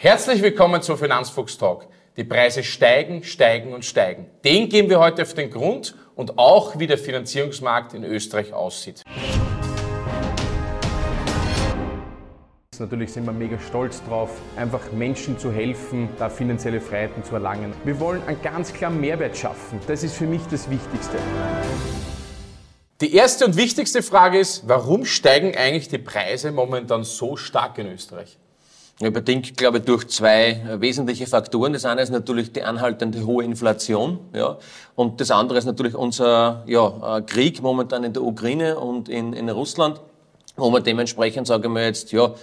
Herzlich willkommen zum Finanzfuchs Talk. Die Preise steigen, steigen und steigen. Den gehen wir heute auf den Grund und auch wie der Finanzierungsmarkt in Österreich aussieht. Natürlich sind wir mega stolz drauf, einfach Menschen zu helfen, da finanzielle Freiheiten zu erlangen. Wir wollen einen ganz klaren Mehrwert schaffen. Das ist für mich das Wichtigste. Die erste und wichtigste Frage ist, warum steigen eigentlich die Preise momentan so stark in Österreich? Ja, bedingt, glaube ich, durch zwei wesentliche Faktoren. Das eine ist natürlich die anhaltende hohe Inflation, ja, und das andere ist natürlich unser ja, Krieg momentan in der Ukraine und in, in Russland, wo man dementsprechend, sage ich mal jetzt, ja,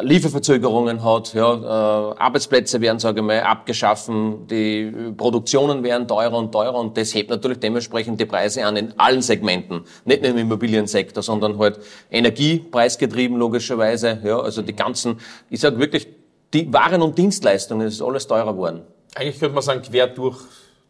Lieferverzögerungen hat, ja, äh, Arbeitsplätze werden, sage ich mal, abgeschaffen, die Produktionen werden teurer und teurer und das hebt natürlich dementsprechend die Preise an in allen Segmenten, nicht nur im Immobiliensektor, sondern halt energiepreisgetrieben logischerweise, ja, also die ganzen, ich sage wirklich, die Waren und Dienstleistungen, ist alles teurer geworden. Eigentlich könnte man sagen, quer durch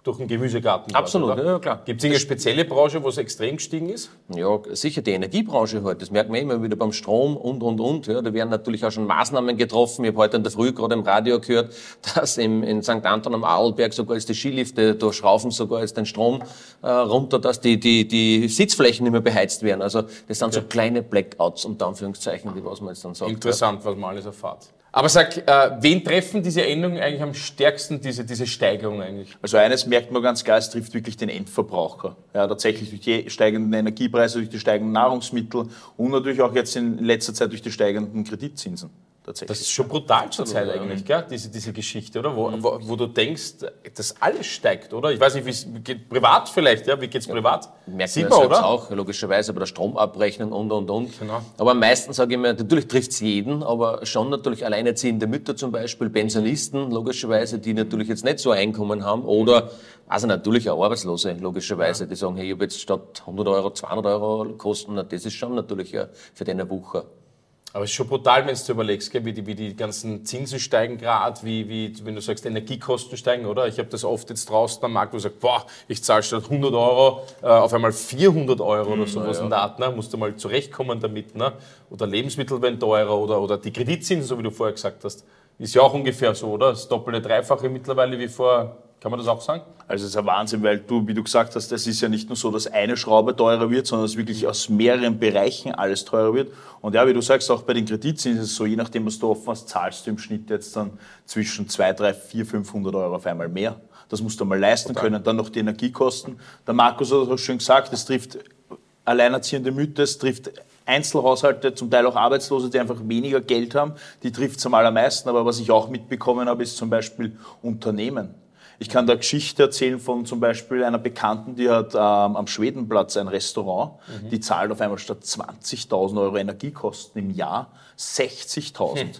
durch den Gemüsegarten. Absolut, dort, ja klar. Gibt es eine spezielle Branche, wo es extrem gestiegen ist? Ja, sicher die Energiebranche halt. Das merkt man immer wieder beim Strom und, und, und. Ja, da werden natürlich auch schon Maßnahmen getroffen. Ich habe heute in der Früh gerade im Radio gehört, dass im, in St. Anton am Arlberg sogar jetzt die Skilifte durchschraufen sogar jetzt den Strom äh, runter, dass die, die, die Sitzflächen nicht mehr beheizt werden. Also das sind okay. so kleine Blackouts, unter Anführungszeichen, die was man jetzt dann sagt. Interessant, ja. was man alles erfahrt. Aber sag, äh, wen treffen diese Änderungen eigentlich am stärksten, diese, diese Steigerung eigentlich? Also eines merkt man ganz klar, es trifft wirklich den Endverbraucher. Ja, tatsächlich durch die steigenden Energiepreise, durch die steigenden Nahrungsmittel und natürlich auch jetzt in letzter Zeit durch die steigenden Kreditzinsen tatsächlich. Das ist schon brutal zur Zeit eigentlich, gell? Diese, diese Geschichte, oder? Wo, wo, wo, du denkst, dass alles steigt, oder? Ich weiß nicht, wie es geht privat vielleicht, ja? Wie geht's ja, privat? Merkt Sieht man, oder? auch, logischerweise bei der Stromabrechnung und, und, und. Genau. Aber am meisten sage ich mir, natürlich trifft es jeden, aber schon natürlich alleinerziehende Mütter zum Beispiel, Pensionisten, logischerweise, die natürlich jetzt nicht so Einkommen haben oder also natürlich auch Arbeitslose, logischerweise, ja. die sagen, hey, ich habe jetzt statt 100 Euro 200 Euro Kosten, das ist schon natürlich für den Wucher. Aber es ist schon brutal, wenn du überlegst, gell, wie, die, wie die ganzen Zinsen steigen gerade, wie, wie, wenn du sagst, Energiekosten steigen, oder? Ich habe das oft jetzt draußen am Markt, wo ich sage, boah, ich zahle statt 100 Euro äh, auf einmal 400 Euro oder mhm, sowas ja. in der Art, ne? musst du mal zurechtkommen damit. Ne? Oder Lebensmittel werden teurer oder, oder die Kreditzinsen, so wie du vorher gesagt hast. Ist ja auch ungefähr so, oder? Das doppelte, dreifache mittlerweile wie vor kann man das auch sagen? Also es ist ein Wahnsinn, weil du, wie du gesagt hast, es ist ja nicht nur so, dass eine Schraube teurer wird, sondern dass wirklich aus mehreren Bereichen alles teurer wird. Und ja, wie du sagst, auch bei den Kreditzinsen ist es so, je nachdem, was du offen hast, zahlst du im Schnitt jetzt dann zwischen 2, 3, 4, 500 Euro auf einmal mehr. Das musst du mal leisten okay. können. Dann noch die Energiekosten. Der Markus hat auch schon gesagt, es trifft alleinerziehende Mütter, es trifft Einzelhaushalte, zum Teil auch Arbeitslose, die einfach weniger Geld haben, die trifft es am allermeisten. Aber was ich auch mitbekommen habe, ist zum Beispiel Unternehmen. Ich kann da Geschichte erzählen von zum Beispiel einer Bekannten, die hat ähm, am Schwedenplatz ein Restaurant, mhm. die zahlt auf einmal statt 20.000 Euro Energiekosten im Jahr 60.000. Hm.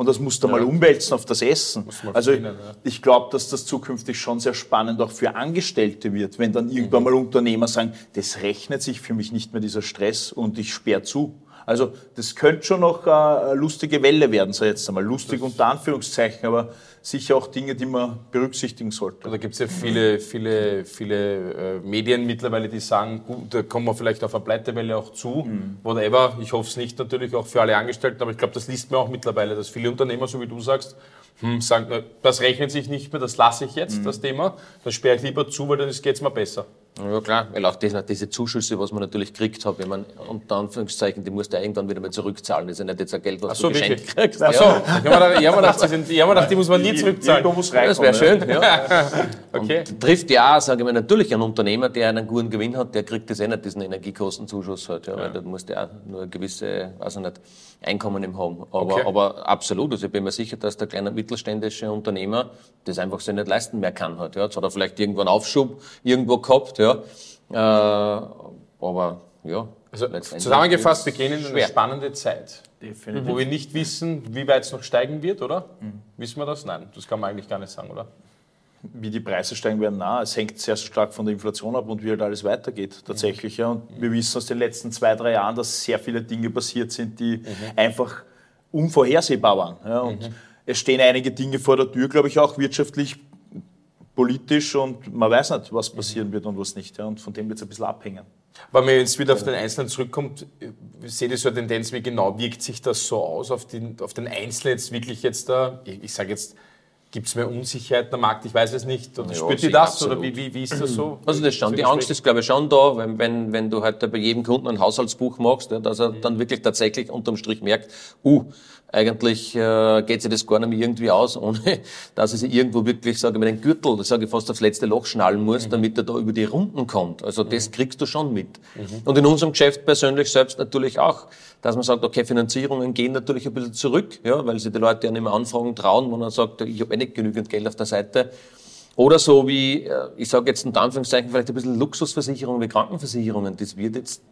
Und das musst du ja. mal umwälzen auf das Essen. Also ja. ich glaube, dass das zukünftig schon sehr spannend auch für Angestellte wird, wenn dann irgendwann mhm. mal Unternehmer sagen, das rechnet sich für mich nicht mehr dieser Stress und ich sperre zu. Also das könnte schon noch eine lustige Welle werden, so jetzt einmal. Lustig das unter Anführungszeichen, aber sicher auch Dinge, die man berücksichtigen sollte. Da gibt es ja viele, viele, viele äh, Medien mittlerweile, die sagen, gut, da kommen wir vielleicht auf eine Pleitewelle auch zu, mhm. whatever. Ich hoffe es nicht natürlich auch für alle Angestellten, aber ich glaube, das liest man auch mittlerweile, dass viele Unternehmer, so wie du sagst, hm, sagen, das rechnet sich nicht mehr, das lasse ich jetzt, mhm. das Thema, dann sperre ich lieber zu, weil dann geht es mir besser. Ja klar, weil auch das, diese Zuschüsse, was man natürlich kriegt hat, wenn man unter Anführungszeichen, die musst du irgendwann wieder mal zurückzahlen. Das ist ja nicht jetzt ein Geld, was Ach so, du geschenkt wirklich? kriegst. Ach so, ja. ich habe mir gedacht, die, hab gedacht, die muss man nie zurückzahlen. Muss das wäre schön. Ja. okay. Und trifft ja, sage ich mal, natürlich einen Unternehmer, der einen guten Gewinn hat, der kriegt das eh nicht, diesen Energiekostenzuschuss halt, ja, ja. weil da musst du ja nur ein gewisse, weiß ich nicht, Einkommen im haben. Aber, okay. aber absolut, also ich bin mir sicher, dass der kleine mittelständische Unternehmer das einfach so nicht leisten mehr kann halt, ja. Jetzt hat er vielleicht irgendwo einen Aufschub irgendwo gehabt, ja, äh, aber ja. Also zusammengefasst, wir gehen in eine spannende Zeit. Definitiv. Wo wir nicht wissen, wie weit es noch steigen wird, oder? Mhm. Wissen wir das? Nein, das kann man eigentlich gar nicht sagen, oder? Wie die Preise steigen werden, na, es hängt sehr stark von der Inflation ab und wie halt alles weitergeht tatsächlich. Ja. Und mhm. wir wissen aus den letzten zwei, drei Jahren, dass sehr viele Dinge passiert sind, die mhm. einfach unvorhersehbar waren. Ja. Und mhm. es stehen einige Dinge vor der Tür, glaube ich, auch wirtschaftlich politisch und man weiß nicht, was passieren wird und was nicht. Ja, und von dem wird es ein bisschen abhängen. Wenn man jetzt wieder auf den Einzelnen zurückkommt, seht ihr so eine Tendenz, wie genau wirkt sich das so aus auf den, auf den Einzelnen jetzt wirklich jetzt da, ich, ich sage jetzt, Gibt es mehr Unsicherheit am Markt? Ich weiß es nicht. Oder Ja, spürt ihr das? absolut. Oder wie, wie, wie ist das so? Also das schon, die? Angst ist glaube ich schon da, wenn, wenn, wenn du halt bei jedem Kunden ein Haushaltsbuch machst, ja, dass er Mhm. dann wirklich tatsächlich unterm Strich merkt, uh, eigentlich äh, geht sich das gar nicht mehr irgendwie aus, ohne dass er sich irgendwo wirklich, sage ich mal, den Gürtel, das sage ich fast aufs letzte Loch schnallen muss, Mhm. damit er da über die Runden kommt. Also das kriegst du schon mit. Und in unserem Geschäft persönlich selbst natürlich auch, dass man sagt, okay, Finanzierungen gehen natürlich ein bisschen zurück, ja, weil sich die Leute ja nicht mehr anfragen trauen, wenn man sagt, ich habe eh nicht genügend Geld auf der Seite. Oder so wie, äh, ich sage jetzt in Anführungszeichen, vielleicht ein bisschen Luxusversicherungen wie Krankenversicherungen. Das wird jetzt,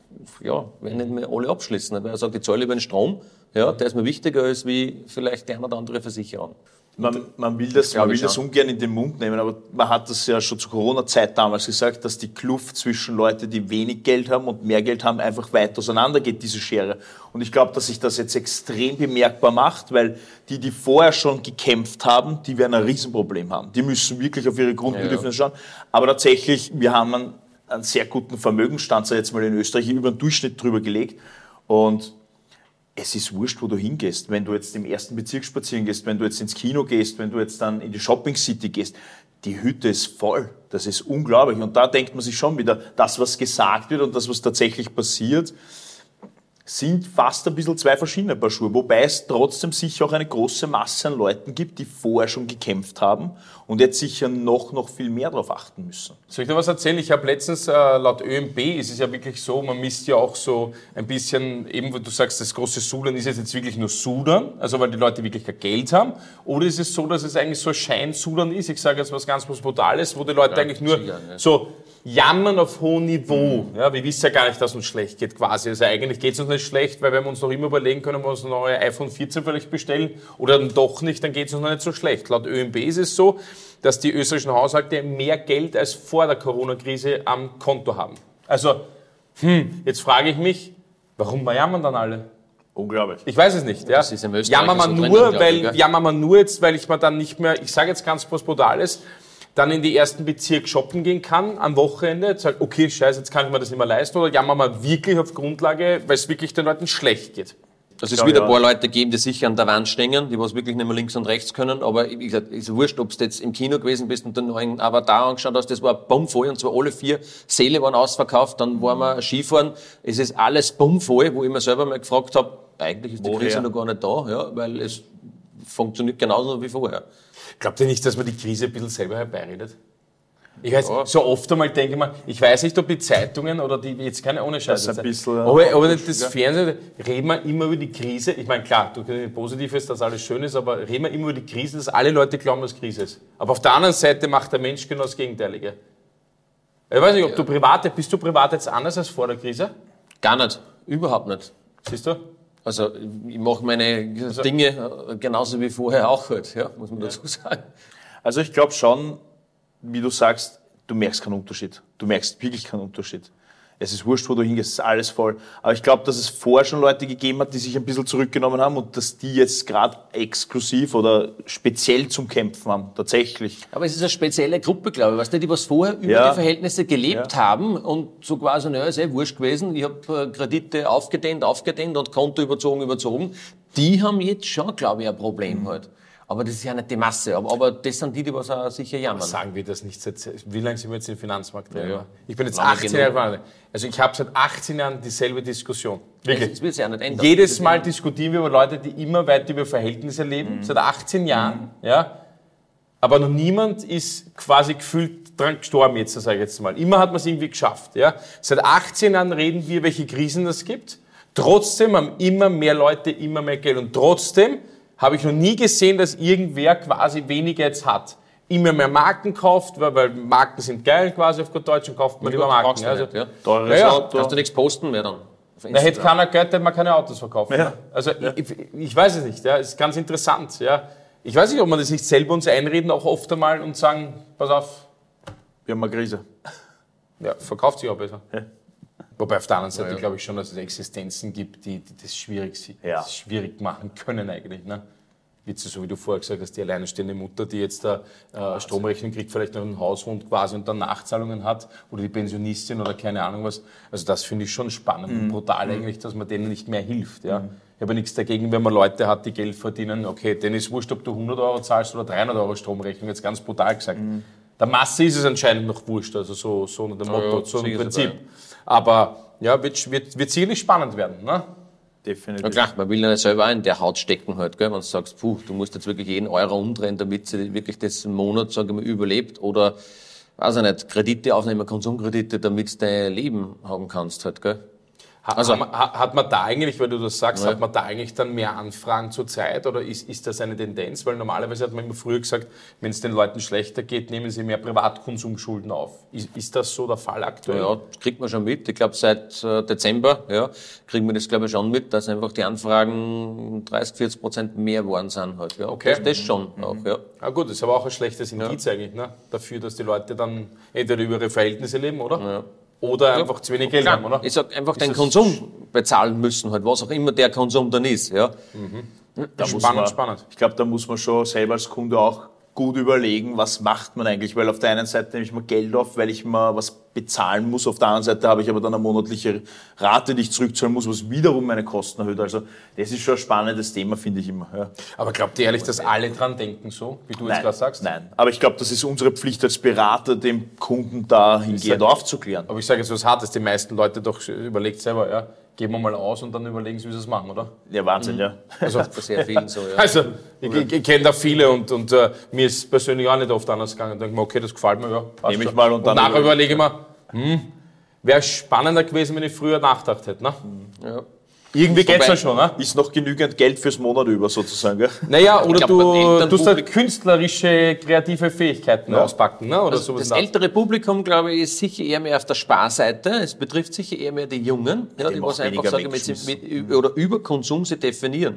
ja, werden nicht mehr alle abschließen. Weil er sagt, ich zahle über den Strom, ja, der ist mir wichtiger als wie vielleicht die eine oder andere Versicherung. Man, man will, das, man will das ungern in den Mund nehmen, aber man hat das ja schon zur Corona-Zeit damals gesagt, dass die Kluft zwischen Leuten, die wenig Geld haben und mehr Geld haben, einfach weit auseinander geht, diese Schere. Und ich glaube, dass sich das jetzt extrem bemerkbar macht, weil die, die vorher schon gekämpft haben, die werden ein Riesenproblem haben. Die müssen wirklich auf ihre Grundbedürfnisse schauen. Aber tatsächlich, wir haben einen, einen sehr guten Vermögensstand, jetzt mal in Österreich, über den Durchschnitt drüber gelegt. Und es ist wurscht, wo du hingehst. Wenn du jetzt im ersten Bezirk spazieren gehst, wenn du jetzt ins Kino gehst, wenn du jetzt dann in die Shopping City gehst, die Hütte ist voll. Das ist unglaublich. Und da denkt man sich schon wieder, das, was gesagt wird und das, was tatsächlich passiert, sind fast ein bisschen zwei verschiedene Paar Schuhe. Wobei es trotzdem sicher auch eine große Masse an Leuten gibt, die vorher schon gekämpft haben und jetzt sicher noch, noch viel mehr darauf achten müssen. Soll ich dir was erzählen? Ich habe letztens, äh, laut ÖMB ist es ja wirklich so, man misst ja auch so ein bisschen, eben wo du sagst, das große Sudern, ist es jetzt wirklich nur Sudern, also weil die Leute wirklich kein Geld haben? Oder ist es so, dass es eigentlich so ein Schein-Sudern ist? Ich sage jetzt was ganz was Brutales, wo die Leute eigentlich nur sicher, ja. so jammern auf hohem Niveau. Ja, wir wissen ja gar nicht, dass uns schlecht geht quasi. Also eigentlich geht es uns nicht schlecht, weil wenn wir uns noch immer überlegen können, wir uns ein neues iPhone 14 vielleicht bestellen oder dann doch nicht, dann geht es uns noch nicht so schlecht. Laut ÖMB ist es so, dass die österreichischen Haushalte mehr Geld als vor der Corona-Krise am Konto haben. Also, hm, jetzt frage ich mich, warum jammern dann alle? Unglaublich. Ich weiß es nicht. Ja. Das ist im Österreich Jammern wir so nur, weil, jammern wir nur jetzt, weil ich mir dann nicht mehr, ich sage jetzt ganz was Brutales, dann in die ersten Bezirk shoppen gehen kann am Wochenende, sagt, okay, scheiße, jetzt kann ich mir das nicht mehr leisten, oder jammern wir wirklich auf Grundlage, weil es wirklich den Leuten schlecht geht. Also es Ja, wird ja. ein paar Leute geben, die sicher an der Wand stehen, die was wirklich nicht mehr links und rechts können. Aber wie gesagt, ist wurscht, ob du jetzt im Kino gewesen bist und den neuen Avatar angeschaut hast, das war bummvoll und zwar alle vier Säle waren ausverkauft. Dann waren wir Skifahren, es ist alles bummvoll, wo ich mir selber mal gefragt habe, eigentlich ist die Woher? Krise noch gar nicht da, ja, weil es funktioniert genauso wie vorher. Glaubt ihr nicht, dass man die Krise ein bisschen selber herbeiredet? Ich weiß, Ja. so oft einmal denke ich mir, ich weiß nicht, ob die Zeitungen oder die, jetzt keine ohne Scheiß, Das ist ein bisschen, aber, äh, aber nicht das Fernsehen, reden wir immer über die Krise. Ich meine, klar, du kannst Positives, dass alles schön ist, aber reden wir immer über die Krise, dass alle Leute glauben, dass Krise ist. Aber auf der anderen Seite macht der Mensch genau das Gegenteilige. Ich weiß nicht, ob du privat, bist du privat jetzt anders als vor der Krise? Gar nicht, überhaupt nicht. Siehst du? Also ich mache meine Dinge äh, genauso wie vorher auch halt, ja, muss man dazu sagen. Also ich glaube schon, wie du sagst, du merkst keinen Unterschied. Du merkst wirklich keinen Unterschied. Es ist wurscht, wo du hingehst, es ist alles voll. Aber ich glaube, dass es vorher schon Leute gegeben hat, die sich ein bisschen zurückgenommen haben und dass die jetzt gerade exklusiv oder speziell zum Kämpfen haben. Tatsächlich. Aber es ist eine spezielle Gruppe, glaube ich, weißt du, die was vorher über Ja. die Verhältnisse gelebt haben und so quasi, naja, ist eh wurscht gewesen, ich habe äh, Kredite aufgedehnt, aufgedehnt und Konto überzogen, überzogen. Die haben jetzt schon, glaube ich, ein Problem Mhm. halt. Aber das ist ja nicht die Masse. Aber, aber das sind die, die was auch sicher jammern. Sagen wir das nicht seit, wie lange sind wir jetzt im Finanzmarkt drin? Ja, ja. Ich bin jetzt Lange 18 genug. Jahre alt. Also ich habe seit 18 Jahren dieselbe Diskussion. Wirklich. Das wird sich ja nicht ändern. Jedes Mal diskutieren wir über Leute, die immer weiter über Verhältnisse leben, seit 18 Jahren, ja. Aber noch niemand ist quasi gefühlt dran gestorben jetzt, sage ich jetzt mal. Immer hat man es irgendwie geschafft, ja. Seit 18 Jahren reden wir, welche Krisen es gibt. Trotzdem haben immer mehr Leute immer mehr Geld. Und trotzdem habe ich noch nie gesehen, dass irgendwer quasi weniger jetzt hat. Immer mehr Marken kauft, weil, weil Marken sind geil quasi auf gut Deutsch und kauft man Ja, lieber Marken. Also, nicht, ja. Teures Ja, ja. Auto. Kannst du nichts posten mehr dann. na, hätte keiner Geld, hätte man keine Autos verkaufen. Ja. Also Ich, ich weiß es nicht, ja, es ist ganz interessant. Ja. Ich weiß nicht, ob man das nicht selber uns einreden, auch oft einmal und sagen, pass auf, Wir haben eine Krise. ja, verkauft sich auch besser. Ja. Wobei auf der anderen Seite glaube ich schon, dass es Existenzen gibt, die, die das schwierig, das schwierig machen können eigentlich. Ne? So wie du vorher gesagt hast, die alleinstehende Mutter, die jetzt da äh, Stromrechnung kriegt, vielleicht noch einen Haushund quasi und dann Nachzahlungen hat, oder die Pensionistin oder keine Ahnung was. Also das finde ich schon spannend und brutal eigentlich, dass man denen nicht mehr hilft. Ja. Ich habe nichts dagegen, wenn man Leute hat, die Geld verdienen. Okay, denen ist wurscht, ob du 100 Euro zahlst oder 300 Euro Stromrechnung, jetzt ganz brutal gesagt. Der Masse ist es anscheinend noch wurscht, also so, so unter dem Motto, ja, so ein sicher Prinzip. dabei. Aber ja, wird, wird, wird sicherlich spannend werden. Ne? Definitiv. Na klar, man will ja nicht selber auch in der Haut stecken halt, gell? wenn du sagst, puh, du musst jetzt wirklich jeden Euro umdrehen, damit sie wirklich das Monat, sage ich mal, überlebt oder, weiß ich nicht, Kredite aufnehmen, Konsumkredite, damit du dein Leben haben kannst halt, gell? Also- hat, man, ha- hat man da eigentlich, weil du das sagst, Ja. hat man da eigentlich dann mehr Anfragen zur Zeit oder ist, ist das eine Tendenz? Weil normalerweise hat man immer früher gesagt, wenn es den Leuten schlechter geht, nehmen sie mehr Privatkonsumschulden auf. Ist, ist das so der Fall aktuell? Ja, kriegt man schon mit. Ich glaube, seit äh, Dezember ja, kriegen wir das, glaube ich, schon mit, dass einfach die Anfragen 30, 40 Prozent mehr geworden sind halt. Ja. Okay. Das, das schon auch, ja. Ah, gut, das ist aber auch ein schlechtes Indiz eigentlich, ne? dafür, dass die Leute dann entweder über ihre Verhältnisse leben, oder? Ja. Oder einfach zu wenig Geld Klar, haben, oder? ich sag einfach Ist den Konsum bezahlen müssen, halt, was auch immer der Konsum dann ist. Ja. Da muss spannend, man, spannend. Ich glaube, da muss man schon selber als Kunde auch gut überlegen, was macht man eigentlich, weil auf der einen Seite nehme ich mir Geld auf, weil ich mal was bezahlen muss, auf der anderen Seite habe ich aber dann eine monatliche Rate, die ich zurückzahlen muss, was wiederum meine Kosten erhöht. Also das ist schon ein spannendes Thema, finde ich immer. Ja. Aber glaubt ihr ehrlich, dass alle dran denken, so, wie du jetzt Nein, gerade sagst? nein. Aber ich glaube, das ist unsere Pflicht als Berater, dem Kunden dahingehend aufzuklären. Aber ich sage jetzt was Hartes, die meisten Leute doch überlegt selber, ja, geben wir mal aus und dann überlegen sie, wie sie es machen, oder? Ja, Wahnsinn, ja. Also, Bei sehr vielen so, ja. Also, ich, ich, ich kenne da viele und, und äh, mir ist persönlich auch nicht oft anders gegangen. Ich denke mir, okay, das gefällt mir, ja. passt Nehm ich schon. mal und dann nachher überleg- überlege ich mir, hm, wäre spannender gewesen, wenn ich früher nachgedacht hätte. Ne? ja. Irgendwie geht's ja schon. Ne? Ist noch genügend Geld fürs Monat über, sozusagen. Gell? Naja, oder glaub, du tust halt künstlerische, kreative Fähigkeiten auspacken. Ne? Oder Also sowas. das ältere Publikum, glaube ich, ist sicher eher mehr auf der Sparseite. Es betrifft sicher eher mehr die Jungen, ja, die Die was einfach sagen, mit, mit, oder über Konsum sie definieren.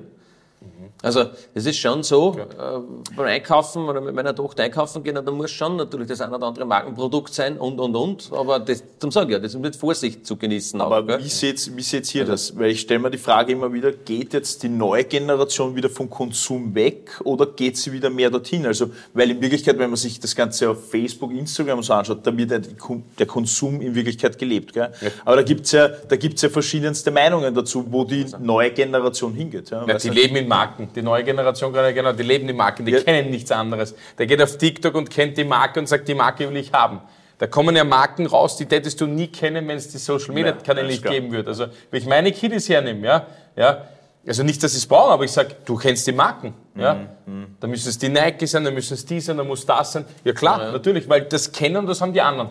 Also das ist schon so, äh, beim Einkaufen oder mit meiner Tochter einkaufen gehen, da muss schon natürlich das ein oder andere Markenprodukt sein und, und, und. Aber das, zum sage ich ja, das ist mit Vorsicht zu genießen. auch, Aber gell? wie seht wie seht's hier das? Weil ich stelle mir die Frage immer wieder, geht jetzt die neue Generation wieder vom Konsum weg oder geht sie wieder mehr dorthin? Also, weil in Wirklichkeit, wenn man sich das Ganze auf Facebook, Instagram und so anschaut, da wird ja der Konsum in Wirklichkeit gelebt. Gell? Aber da gibt's ja, da gibt's ja verschiedenste Meinungen dazu, wo die neue Generation hingeht. Ja? Ja, die leben in Marken. Die neue Generation, genau, die leben in Marken, die Ja. kennen nichts anderes. Der geht auf TikTok und kennt die Marke und sagt, die Marke will ich haben. Da kommen ja Marken raus, die hättest du nie kennen, wenn es die Social Media Kanäle nicht klar. geben würde. Also, wenn ich meine Kiddies hernehme, ja, ja, also nicht, dass sie es brauchen, aber ich sage, du kennst die Marken. Ja? Mhm, Da müssen es die Nike sein, da müssen es die sein, da muss das sein. Ja klar, natürlich, weil das kennen das haben die anderen.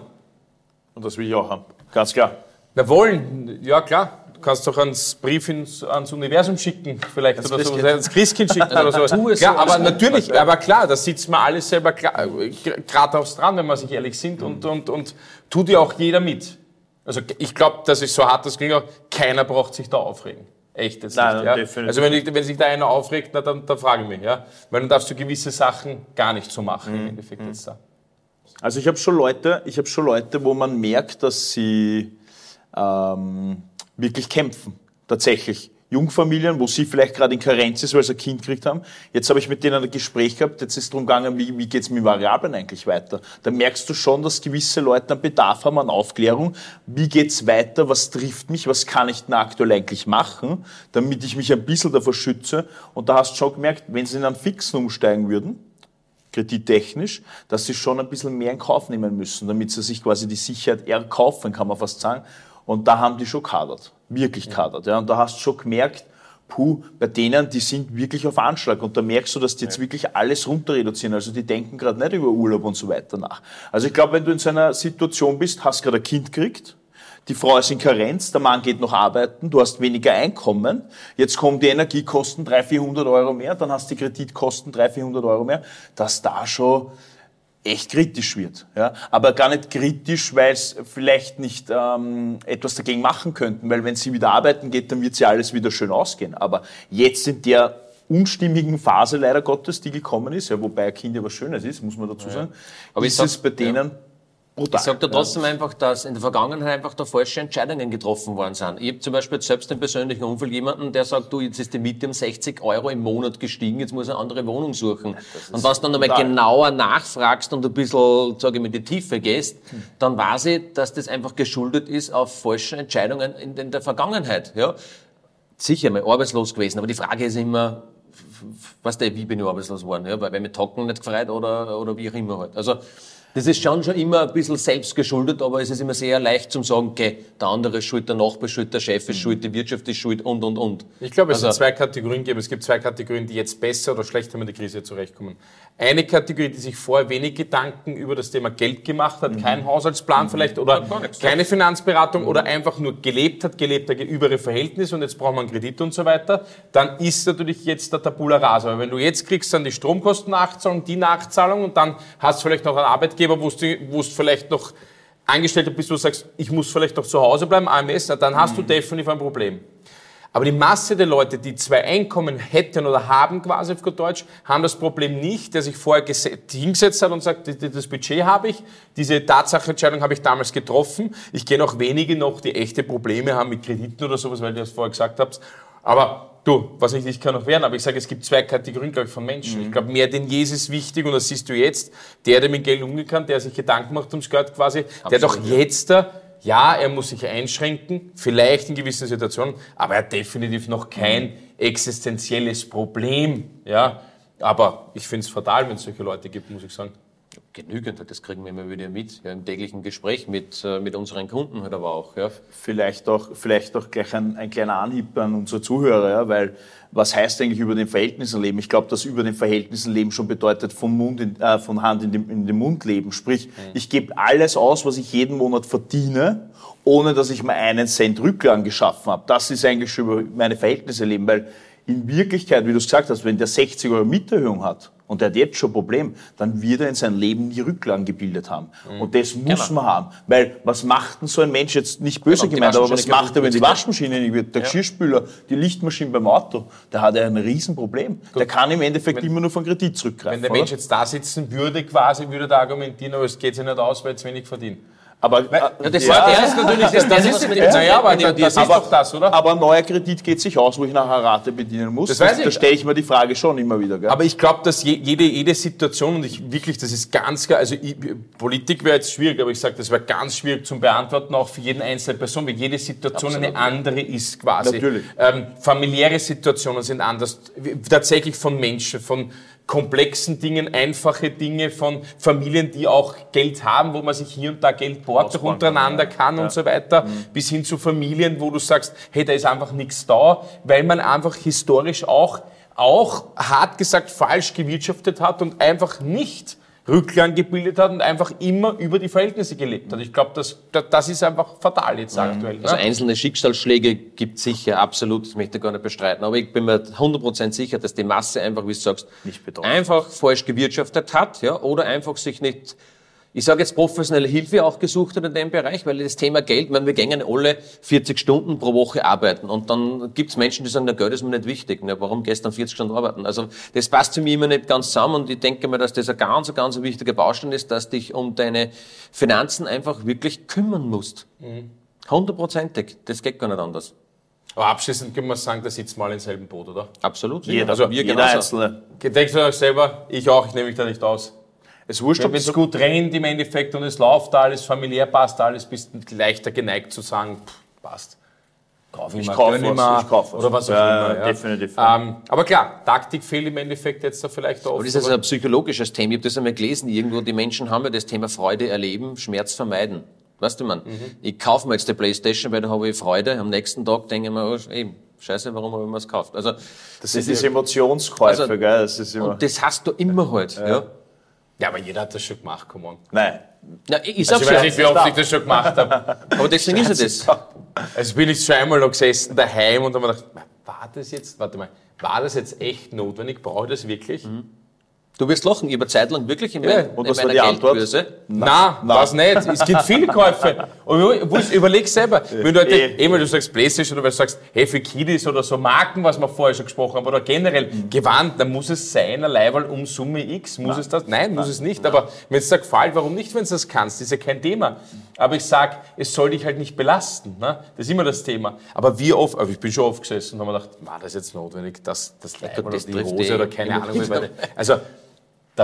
Und das will ich auch haben. Ganz klar. Na wollen, ja klar. Du kannst doch ans Brief ins, ans Universum schicken, vielleicht oder so, ans Christkind schicken oder sowas. es so, aber natürlich, aber klar, da sitzen wir alle selber geradeaus dran, wenn wir sich ehrlich sind und, und, und tut ja auch jeder mit. Also ich glaube, das ist so hart, das klingt auch, keiner braucht sich da aufregen. Echt jetzt Nein, nicht, ja? definitiv. Also wenn, ich, wenn sich da einer aufregt, na, dann, dann frage ich mich, ja. Weil dann darfst du gewisse Sachen gar nicht so machen, Mhm. im Endeffekt jetzt da. Also ich habe schon Leute, ich habe schon Leute, wo man merkt, dass sie ähm, wirklich kämpfen, tatsächlich. Jungfamilien, wo sie vielleicht gerade in Karenz ist, weil sie ein Kind gekriegt haben. Jetzt habe ich mit denen ein Gespräch gehabt, jetzt ist es darum gegangen, wie, wie geht es mit Variablen eigentlich weiter. Da merkst du schon, dass gewisse Leute einen Bedarf haben an Aufklärung. Wie geht's weiter, was trifft mich, was kann ich denn aktuell eigentlich machen, damit ich mich ein bisschen davor schütze. Und da hast du schon gemerkt, wenn sie in einen Fixen umsteigen würden, kredittechnisch, dass sie schon ein bisschen mehr in Kauf nehmen müssen, damit sie sich quasi die Sicherheit erkaufen, kann man fast sagen. Und da haben die schon kadert, wirklich kadert. Ja. Und da hast du schon gemerkt, puh, bei denen, die sind wirklich auf Anschlag. Und da merkst du, dass die jetzt wirklich alles runter reduzieren. Also die denken gerade nicht über Urlaub und so weiter nach. Also ich glaube, wenn du in so einer Situation bist, hast gerade ein Kind gekriegt, die Frau ist in Karenz, der Mann geht noch arbeiten, du hast weniger Einkommen, jetzt kommen die Energiekosten 300, 400 Euro mehr, dann hast du die Kreditkosten 300, 400 Euro mehr, dass da schon echt kritisch wird. Ja? Aber gar nicht kritisch, weil es vielleicht nicht ähm, etwas dagegen machen könnten, weil wenn sie wieder arbeiten geht, dann wird sie alles wieder schön ausgehen. Aber jetzt in der unstimmigen Phase leider Gottes, die gekommen ist, ja, wobei ein Kind ja was Schönes ist, muss man dazu sagen, Aber ich ist sag- es bei denen brutal. Ich sage da trotzdem einfach, dass in der Vergangenheit einfach da falsche Entscheidungen getroffen worden sind. Ich habe zum Beispiel selbst im persönlichen Umfeld jemanden, der sagt, du, jetzt ist die Miete um 60 Euro im Monat gestiegen, jetzt muss er eine andere Wohnung suchen. Und was dann nochmal genauer nachfragst und ein bisschen, sage ich mal, in die Tiefe gehst, hm. dann weiß ich, dass das einfach geschuldet ist auf falsche Entscheidungen in, in der Vergangenheit. Ja? Sicher mal arbeitslos gewesen, aber die Frage ist immer, was der, wie bin ich arbeitslos geworden? Ja? Weil, weil mir Tocken nicht gefreut oder, oder wie auch immer halt. Also, das ist schon, schon immer ein bisschen selbstgeschuldet, aber es ist immer sehr leicht zum sagen, okay, der andere ist schuld, der Nachbar ist schuld, der Chef ist schuld, die Wirtschaft ist schuld und, und, und. Ich glaube, es also, sind zwei Kategorien geben. Es gibt zwei Kategorien, die jetzt besser oder schlechter mit der Krise zurechtkommen. Eine Kategorie, die sich vorher wenig Gedanken über das Thema Geld gemacht hat, mhm. keinen Haushaltsplan mhm. vielleicht oder keine Finanzberatung mhm. oder einfach nur gelebt hat, gelebt hat über ihre Verhältnisse und jetzt braucht man Kredit und so weiter, dann ist natürlich jetzt der Tabula rasa. Weil wenn du jetzt kriegst dann die Stromkostennachzahlung, die Nachzahlung und dann hast du vielleicht noch einen Arbeitgeber, Arbeitgeber, wo du, wo du vielleicht noch Angestellter bist, wo du sagst, ich muss vielleicht noch zu Hause bleiben, AMS, dann hast mhm. du definitiv ein Problem. Aber die Masse der Leute, die zwei Einkommen hätten oder haben quasi auf gut Deutsch, haben das Problem nicht, der sich vorher hingesetzt hat und sagt, das Budget habe ich, diese Tatsachenentscheidung habe ich damals getroffen. Ich kenne auch wenige noch, die echte Probleme haben mit Krediten oder sowas, weil du das vorher gesagt habt. Aber Du, was nicht, ich kann noch werden, aber ich sage, es gibt zwei Kategorien, glaube ich, von Menschen. Mhm. Ich glaube, mehr denn je ist es wichtig, und das siehst du jetzt, der, der mit Geld umgehen kann, der sich Gedanken macht ums Geld quasi, Absolut, der doch jetzt da, ja, er muss sich einschränken, vielleicht in gewissen Situationen, aber er hat definitiv noch kein mhm. existenzielles Problem, ja. Aber ich finde es fatal, wenn es solche Leute gibt, muss ich sagen genügend, das kriegen wir immer wieder mit, ja, im täglichen Gespräch mit, äh, mit unseren Kunden halt aber auch. Ja. Vielleicht auch, vielleicht auch gleich ein, ein kleiner Anhieb an unsere Zuhörer, ja, weil was heißt eigentlich über den Verhältnissen leben? Ich glaube, dass über den Verhältnissen leben schon bedeutet von, Mund in, äh, von Hand in den, in den Mund leben. Sprich, mhm. ich gebe alles aus, was ich jeden Monat verdiene, ohne dass ich mir einen Cent Rücklagen geschaffen habe. Das ist eigentlich schon über meine Verhältnisse leben, weil in Wirklichkeit, wie du es gesagt hast, wenn der 60 Euro Mieterhöhung hat und er hat jetzt schon ein Problem, dann wird er in seinem Leben nie Rücklagen gebildet haben. Mhm. Und das muss genau. man haben. Weil was macht denn so ein Mensch jetzt nicht böse genau, gemeint, aber was macht er, wenn die Waschmaschine nicht wird, der ja. Geschirrspüler, die Lichtmaschine beim Auto, da hat er ein Riesenproblem. Gut. Der kann im Endeffekt wenn, immer nur von Kredit zurückgreifen. Wenn der Mensch jetzt da sitzen würde, quasi, würde er argumentieren, aber es geht sich nicht aus, weil es wenig verdient. Aber ja, das, ja, das ist natürlich das, das, ist mit ja, ja, aber das, das ist aber, doch das, oder? Aber ein neuer Kredit geht sich aus, wo ich nachher Rate bedienen muss. Das weiß ich. Da stelle ich mir die Frage schon immer wieder. Gell? Aber ich glaube, dass jede, jede Situation, und ich wirklich, das ist ganz klar, also ich, Politik wäre jetzt schwierig, aber ich sage, das wäre ganz schwierig zum Beantworten, auch für jeden einzelne Person, weil jede Situation Absolut. eine andere ist quasi. Natürlich. Ähm, familiäre Situationen sind anders, tatsächlich von Menschen, von komplexen Dingen, einfache Dinge von Familien, die auch Geld haben, wo man sich hier und da Geld borgt, auch untereinander kann ja. und so weiter, mhm. bis hin zu Familien, wo du sagst, hey, da ist einfach nichts da, weil man einfach historisch auch, auch hart gesagt falsch gewirtschaftet hat und einfach nicht Rückgang gebildet hat und einfach immer über die Verhältnisse gelebt hat. Ich glaube, das, das ist einfach fatal jetzt mhm. aktuell. Also ne? einzelne Schicksalsschläge gibt es sicher, absolut, das möchte ich gar nicht bestreiten. Aber ich bin mir 100% sicher, dass die Masse einfach, wie du sagst, einfach falsch gewirtschaftet hat ja, oder einfach sich nicht ich sage jetzt professionelle Hilfe auch gesucht hat in dem Bereich, weil das Thema Geld, meine, wir gehen alle 40 Stunden pro Woche arbeiten und dann gibt es Menschen, die sagen, na Geld ist mir nicht wichtig, na, warum gestern 40 Stunden arbeiten? Also das passt zu mir immer nicht ganz zusammen und ich denke mir, dass das ein ganz, ganz wichtiger Baustein ist, dass dich um deine Finanzen einfach wirklich kümmern musst. Mhm. Hundertprozentig, das geht gar nicht anders. Aber abschließend können wir sagen, da sitzen wir alle im selben Boot, oder? Absolut. Jeder, also, wir jeder Einzelne. Denkst du euch selber, ich auch, ich nehme mich da nicht aus. Es wurscht, wenn es gut rennt im Endeffekt und es läuft alles, familiär passt alles, bist du leichter geneigt zu sagen, pff, passt. Kauf ich, ich kaufe was, immer, ich kaufe Oder was auch ja, immer. Ja. Definitiv. Ähm, aber klar, Taktik fehlt im Endeffekt jetzt da vielleicht auch. Aber das ist ein psychologisches Thema. Ich habe das einmal gelesen irgendwo. Die Menschen haben ja das Thema Freude erleben, Schmerz vermeiden. Weißt du, man? Mhm. Ich kaufe mir jetzt die Playstation, weil da habe ich Freude. Am nächsten Tag denke ich mir, oh, eben, scheiße, warum habe ich mir das gekauft? Also, das, das sind diese Emotionskäufe, also, gell? Das ist immer. Und das hast du immer halt, ja. ja. Ja, aber jeder hat das schon gemacht, come on. Nein. Na, ich also ich weiß nicht, wie oft ich das schon gemacht habe. Aber deswegen ist es das. Also bin ich schon einmal noch gesessen daheim und habe mir gedacht, war das jetzt, warte mal, war das jetzt echt notwendig? Brauche ich das wirklich? Mhm. Du wirst lachen, über Zeit lang wirklich in, Ja. mein, Und in meiner? Geldbörse. Na, das nicht. Es gibt viele Käufe. Und überleg selber. Wenn du heute, Eh. eh, du sagst Playstation oder weil du sagst, hey, für Kiddies oder so Marken, was wir vorher schon gesprochen haben, oder generell Gewand, dann muss es sein, allein weil um Summe X, muss es das? Nein, muss es nicht. Aber wenn es dir gefällt, warum nicht, wenn du das kannst? Das ist ja kein Thema. Aber ich sag, es soll dich halt nicht belasten. Ne? Das ist immer das Thema. Aber wie oft, also ich bin schon oft gesessen und habe mir gedacht, war das jetzt notwendig, das, das gut, oder die Hose eh oder keine Ahnung. also,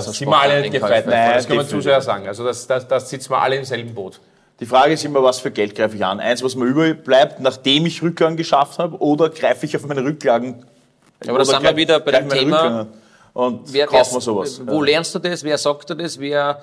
das sind wir alle nicht gefeit. Einkäufe. Das kann man Nein, zu sehr sagen. Also das, das, das sitzen wir alle im selben Boot. Die Frage ist immer, was für Geld greife ich an? Eins, was mir überbleibt, nachdem ich Rücklagen geschafft habe, oder greife ich auf meine Rücklagen? Aber da sind wir wieder bei dem Thema, Und Wer, kaufen wir sowas. Wo ja. lernst du das? Wer sagt dir das? Wer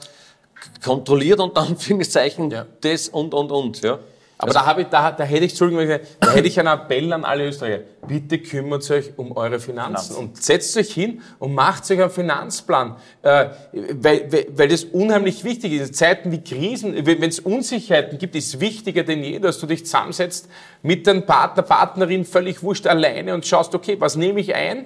kontrolliert unter Anführungszeichen Ja. das und und und? Ja. Aber da, habe ich, da, da hätte ich, Entschuldigung, da hätte ich einen Appell an alle Österreicher. Bitte kümmert euch um eure Finanzen Finanzen. und setzt euch hin und macht euch einen Finanzplan. Äh, weil, weil, weil das unheimlich wichtig ist. In Zeiten wie Krisen, wenn es Unsicherheiten gibt, ist wichtiger denn je, dass du dich zusammensetzt mit deinem Partner, Partnerin, völlig wurscht, alleine und schaust, okay, was nehme ich ein?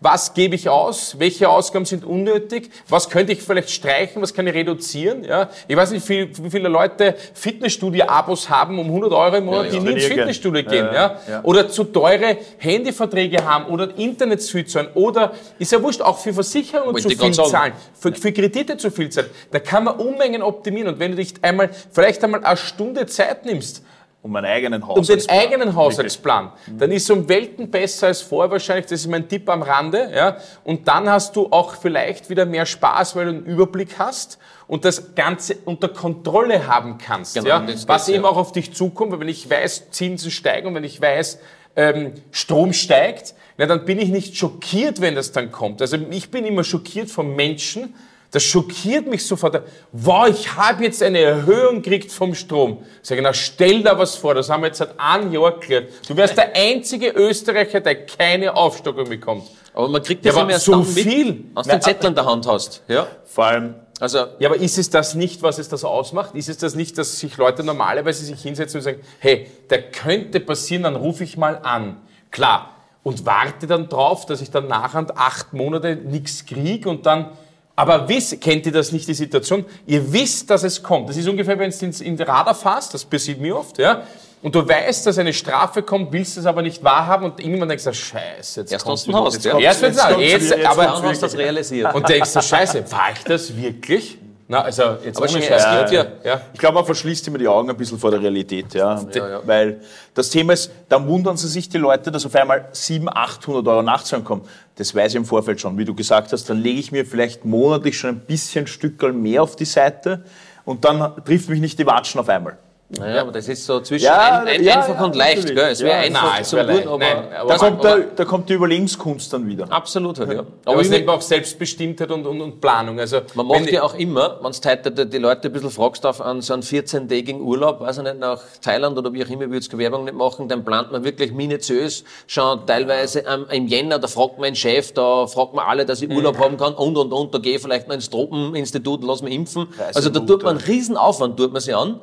Was gebe ich aus? Welche Ausgaben sind unnötig? Was könnte ich vielleicht streichen? Was kann ich reduzieren? Ja, ich weiß nicht, wie, viele Leute Fitnessstudio-Abos haben um 100 Euro im Monat, Ja, die nie ins. Fitnessstudio gehen. Ja, Ja. Oder zu teure Handyverträge haben oder Internet zu viel zahlen. Oder, ist ja wurscht, auch für Versicherungen zu viel zahlen. Für, für Kredite zu viel zahlen. Da kann man Unmengen optimieren. Und wenn du dich einmal, vielleicht einmal eine Stunde Zeit nimmst, Um meinen eigenen um den Haushaltsplan. eigenen Haushaltsplan, dann ist es um Welten besser als vorher wahrscheinlich. Das ist mein Tipp am Rande. Ja? Und dann hast du auch vielleicht wieder mehr Spaß, weil du einen Überblick hast und das Ganze unter Kontrolle haben kannst. Genau, ja? Was eben ja. auch auf dich zukommt, weil wenn ich weiß, Zinsen steigen und wenn ich weiß, ähm, Strom steigt, na, dann bin ich nicht schockiert, wenn das dann kommt. Also ich bin immer schockiert von Menschen, das schockiert mich sofort. Wow, ich habe jetzt eine Erhöhung gekriegt vom Strom. Sag ich, na stell da was vor, das haben wir jetzt seit einem Jahr geklärt. Du wärst der einzige Österreicher, der keine Aufstockung bekommt. Aber man kriegt das Ja, immer aber erst so mit, viel. als du den Zettel in der Hand hast. Ja. Vor allem, Also, Ja, aber ist es das nicht, was es das ausmacht? Ist es das nicht, dass sich Leute normalerweise sich hinsetzen und sagen, hey, der könnte passieren, dann rufe ich mal an. Klar. Und warte dann drauf, dass ich dann nachher acht Monate nichts kriege und dann, aber wisst, kennt ihr das nicht, die Situation? Ihr wisst, dass es kommt. Das ist ungefähr, wenn du ins, in Radar fährst, das passiert mir oft, ja. Und du weißt, dass eine Strafe kommt, willst es aber nicht wahrhaben und irgendwann denkst du, scheiße, jetzt Erst kommt's aus dem Haus, jetzt ja. Erst Jetzt kommt's jetzt, wieder, jetzt aber, hast du das realisiert. und denkst du, scheiße, war ich das wirklich? Na, also jetzt Aber ohne Scheiß. gibt ja- ja. ich glaube, man verschließt immer die Augen ein bisschen vor der Realität. Ja? Ja, ja. Weil das Thema ist, dann wundern sie sich die Leute, dass auf einmal 700, 800 Euro Nachzahlen kommen. Das weiß ich im Vorfeld schon. Wie du gesagt hast, dann lege ich mir vielleicht monatlich schon ein bisschen Stückel mehr auf die Seite und dann trifft mich nicht die Watschen auf einmal. Naja, aber das ist so zwischen Ja, ein, ein, ja, einfach ja, und leicht. natürlich. Gell? Es wäre Ja, einfach nein, es Tun, leicht. aber, Nein, aber Da kommt, aber, der, da kommt die Überlebenskunst dann wieder. absolut. halt, Ja. Aber es man auch Selbstbestimmtheit und, und, und Planung. Also, man macht ja auch immer, wenn du heute die, Leute ein bisschen fragst auf an so einen 14-tägigen Urlaub, weiß ich nicht, nach Thailand oder wie auch immer, keine Werbung nicht machen, dann plant man wirklich minutiös schon teilweise ähm, im Jänner, da fragt man einen Chef, da fragt man alle, dass ich Urlaub haben kann und, und, und, da gehe ich vielleicht noch ins Tropeninstitut und lass mich impfen. Also da tut man einen riesen Aufwand, tut man sich an.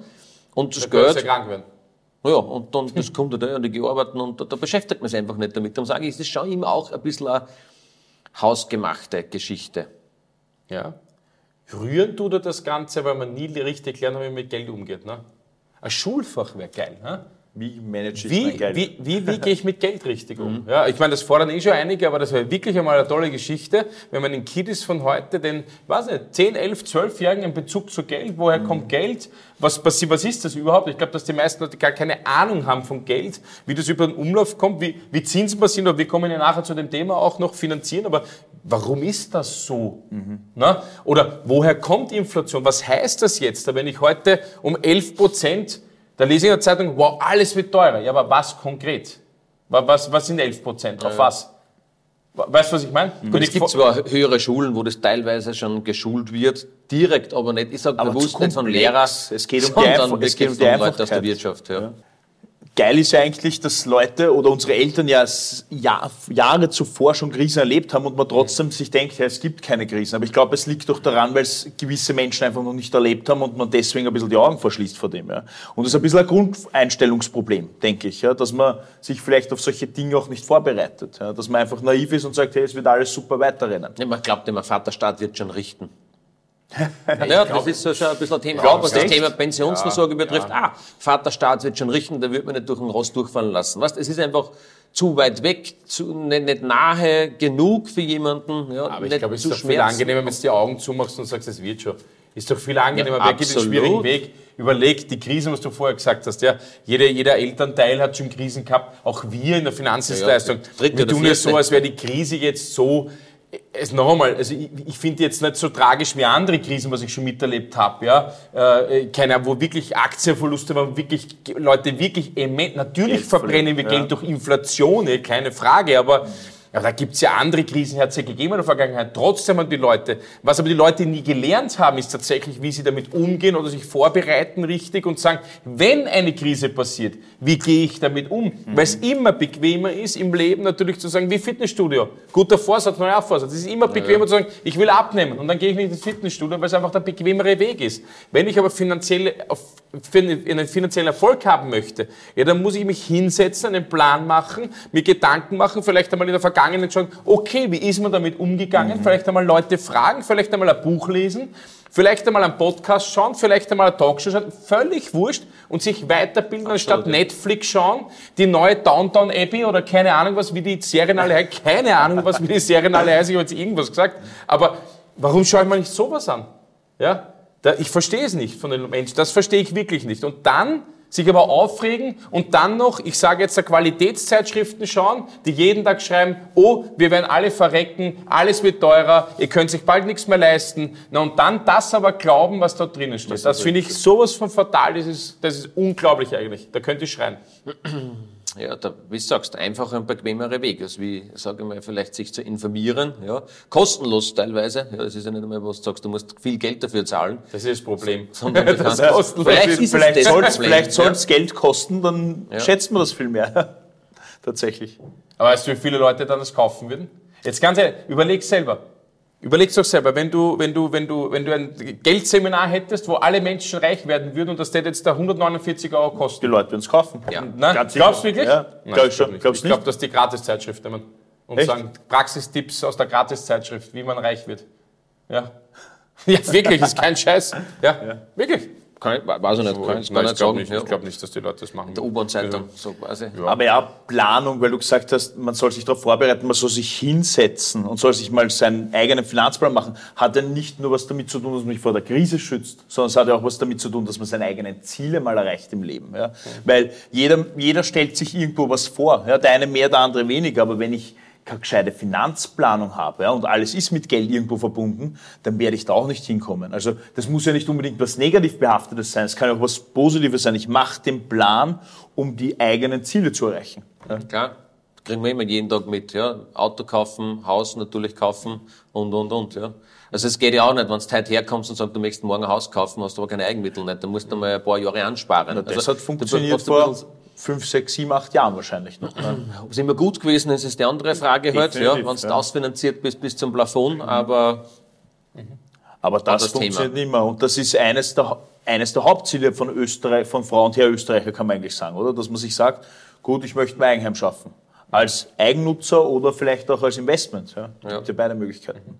Und das Geld, ja krank werden. ja, und dann, das kommt da, und ich gehe arbeiten und da, da beschäftigt man sich einfach nicht damit. Darum sage ich, es ist schon immer auch ein bisschen eine hausgemachte Geschichte. Ja. Rühren tut er das Ganze, weil man nie richtig lernt, wie man mit Geld umgeht. Ne? Ein Schulfach wäre geil. Ne? Wie manage ich Wie, mein Geld? wie, wie, wie gehe ich mit Geld richtig um? Ja, ich meine, das fordern eh schon einige, aber das wäre wirklich einmal eine tolle Geschichte, wenn man den Kiddies von heute, den, weiß nicht, 10, 11, 12-Jährigen in Bezug zu Geld, woher kommt Geld, was, passiert, was ist das überhaupt? Ich glaube, dass die meisten Leute gar keine Ahnung haben von Geld, wie das über den Umlauf kommt, wie, wie Zinsen passieren, aber wir kommen ja nachher zu dem Thema auch noch finanzieren, aber warum ist das so? Na? Oder woher kommt Inflation? Was heißt das jetzt, wenn ich heute um 11 Prozent da lese ich in der Zeitung, wow, alles wird teurer. Ja, aber was konkret? Wa- Was, was sind 11 Prozent? Auf was? Wa- Weißt du, was ich meine? Und es gibt zwar höhere Schulen, wo das teilweise schon geschult wird, direkt, aber nicht, ich sage bewusst nicht von komplex. Lehrer, Es geht um die Einfach- es geht um die Leuten aus der. Wirtschaft. Ja. Geil ist ja eigentlich, dass Leute oder unsere Eltern ja Jahr, Jahre zuvor schon Krisen erlebt haben und man trotzdem sich denkt, ja, es gibt keine Krisen. Aber ich glaube, es liegt doch daran, weil es gewisse Menschen einfach noch nicht erlebt haben und man deswegen ein bisschen die Augen verschließt vor dem. Ja. Und das ist ein bisschen ein Grundeinstellungsproblem, denke ich, ja, dass man sich vielleicht auf solche Dinge auch nicht vorbereitet. Ja, dass man einfach naiv ist und sagt, hey, es wird alles super weiterrennen. Ja, man glaubt immer, Vaterstaat wird schon richten. Ja, das ist so schon ein bisschen ein Thema. Auch was das Thema Pensionsversorgung ja, betrifft. Ja. Ah, Vaterstaat wird schon richten, da wird man nicht durch den Rost durchfallen lassen. Was? Es ist einfach zu weit weg, zu, nicht, nicht nahe genug für jemanden. Ja, Aber ich glaube, es ist doch viel angenehmer, wenn du die Augen zumachst und sagst, es wird schon. Ist doch viel angenehmer, ja, wer geht den schwierigen Weg. Überleg die Krisen, was du vorher gesagt hast. Ja, jeder, jeder Elternteil hat schon Krisen gehabt, auch wir in der Finanzdienstleistung. Ja, ja. Wir tun ja so, als wäre die Krise jetzt so es noch einmal, also ich, ich finde jetzt nicht so tragisch wie andere Krisen, was ich schon miterlebt habe, ja. Äh, keine, wo wirklich Aktienverluste waren, wirklich Leute wirklich natürlich verbrennen wir ja. Geld durch Inflation, keine Frage, aber ja, da gibt's ja andere Krisen, hat es ja gegeben in der Vergangenheit. Trotzdem haben die Leute, was aber die Leute nie gelernt haben, ist tatsächlich, wie sie damit umgehen oder sich vorbereiten richtig und sagen, wenn eine Krise passiert, wie gehe ich damit um? Mhm. Weil es immer bequemer ist, im Leben natürlich zu sagen, wie Fitnessstudio. Guter Vorsatz, neuer Vorsatz. Es ist immer bequemer ja. zu sagen, ich will abnehmen und dann gehe ich nicht ins Fitnessstudio, weil es einfach der bequemere Weg ist. Wenn ich aber finanziell, einen finanziellen Erfolg haben möchte, ja, dann muss ich mich hinsetzen, einen Plan machen, mir Gedanken machen, vielleicht einmal in der Vergangenheit Vergangenen schauen, okay, wie ist man damit umgegangen? Mhm. Vielleicht einmal Leute fragen, vielleicht einmal ein Buch lesen, vielleicht einmal einen Podcast schauen, vielleicht einmal eine Talkshow schauen, völlig wurscht und sich weiterbilden, Absolut. anstatt Netflix schauen, die neue Downtown Abbey oder keine Ahnung was, wie die Serien alle heißen, keine Ahnung was, wie die Serien alle heißen, ich habe jetzt irgendwas gesagt, aber warum schaue ich mal nicht sowas an? Ja? ich verstehe es nicht von den Menschen, das verstehe ich wirklich nicht. Und dann sich aber aufregen und dann noch, ich sage jetzt, Qualitätszeitschriften schauen, die jeden Tag schreiben, oh, wir werden alle verrecken, alles wird teurer, ihr könnt sich bald nichts mehr leisten. Na, und dann das aber glauben, was da drinnen steht. Das, das finde ich sowas von fatal, das ist, das ist unglaublich eigentlich. Da könnte ich schreien. Ja, da, wie du sagst, einfacher und bequemerer Weg. Also wie, sage ich mal, vielleicht sich zu informieren, ja. Kostenlos teilweise. Ja, das ist ja nicht einmal, was du sagst, du musst viel Geld dafür zahlen. Das ist das Problem. Sondern das heißt. Vielleicht, ist vielleicht es soll es vielleicht soll's ja. Geld kosten, dann ja. schätzt man das viel mehr. Tatsächlich. Aber weißt du, wie viele Leute dann das kaufen würden? Jetzt ganz ehrlich, überleg selber. Überleg's doch selber, wenn du, wenn du, wenn du, wenn du ein Geldseminar hättest, wo alle Menschen reich werden würden und das hätte jetzt da 149 Euro kosten. Die Leute würden es kaufen. Ja. Na, glaubst du wirklich? Ja. Nein, Glaub ich schon. Glaubst ich glaube, dass die Gratiszeitschrift nehmen und Echt? sagen, Praxistipps aus der Gratiszeitschrift, wie man reich wird. Ja. Ja, wirklich, ist kein Scheiß. Ja, ja. wirklich. Kann ich, weiß ich nicht, kann ich nicht sagen. Nicht, ich glaube nicht, dass die Leute das machen. Der U-Bahn-Zeitung, so quasi. Ja. Aber ja, Planung, weil du gesagt hast, man soll sich darauf vorbereiten, man soll sich hinsetzen und soll sich mal seinen eigenen Finanzplan machen, hat ja nicht nur was damit zu tun, dass man sich vor der Krise schützt, sondern es hat ja auch was damit zu tun, dass man seine eigenen Ziele mal erreicht im Leben. Ja? Mhm. Weil jeder, jeder stellt sich irgendwo was vor. Ja? Der eine mehr, der andere weniger. Aber wenn ich keine gescheite Finanzplanung habe ja, und alles ist mit Geld irgendwo verbunden, dann werde ich da auch nicht hinkommen. Also das muss ja nicht unbedingt was negativ behaftetes sein, es kann auch was Positives sein. Ich mache den Plan, um die eigenen Ziele zu erreichen. Ja. Klar, kriegen wir immer jeden Tag mit. Ja? Auto kaufen, Haus natürlich kaufen und, und, und. Ja. Also es geht ja auch nicht, wenn du heute herkommst und sagst, du möchtest morgen ein Haus kaufen, hast du aber keine Eigenmittel nicht, dann musst du mal ein paar Jahre ansparen. Na, das also, hat funktioniert vor fünf, sechs, sieben, acht Jahren wahrscheinlich noch. Ne? Ob es immer gut gewesen ist, ist die andere Frage halt, ja, wenn du ja. ausfinanziert bist bis zum Plafond, aber... Aber das, das funktioniert Thema. nicht mehr. Und das ist eines der, eines der Hauptziele von Österreich, von Frau und Herr Österreicher, kann man eigentlich sagen, oder? Dass man sich sagt, gut, ich möchte mein Eigenheim schaffen. Als Eigennutzer oder vielleicht auch als Investment. Ja. Es ja. gibt ja beide Möglichkeiten.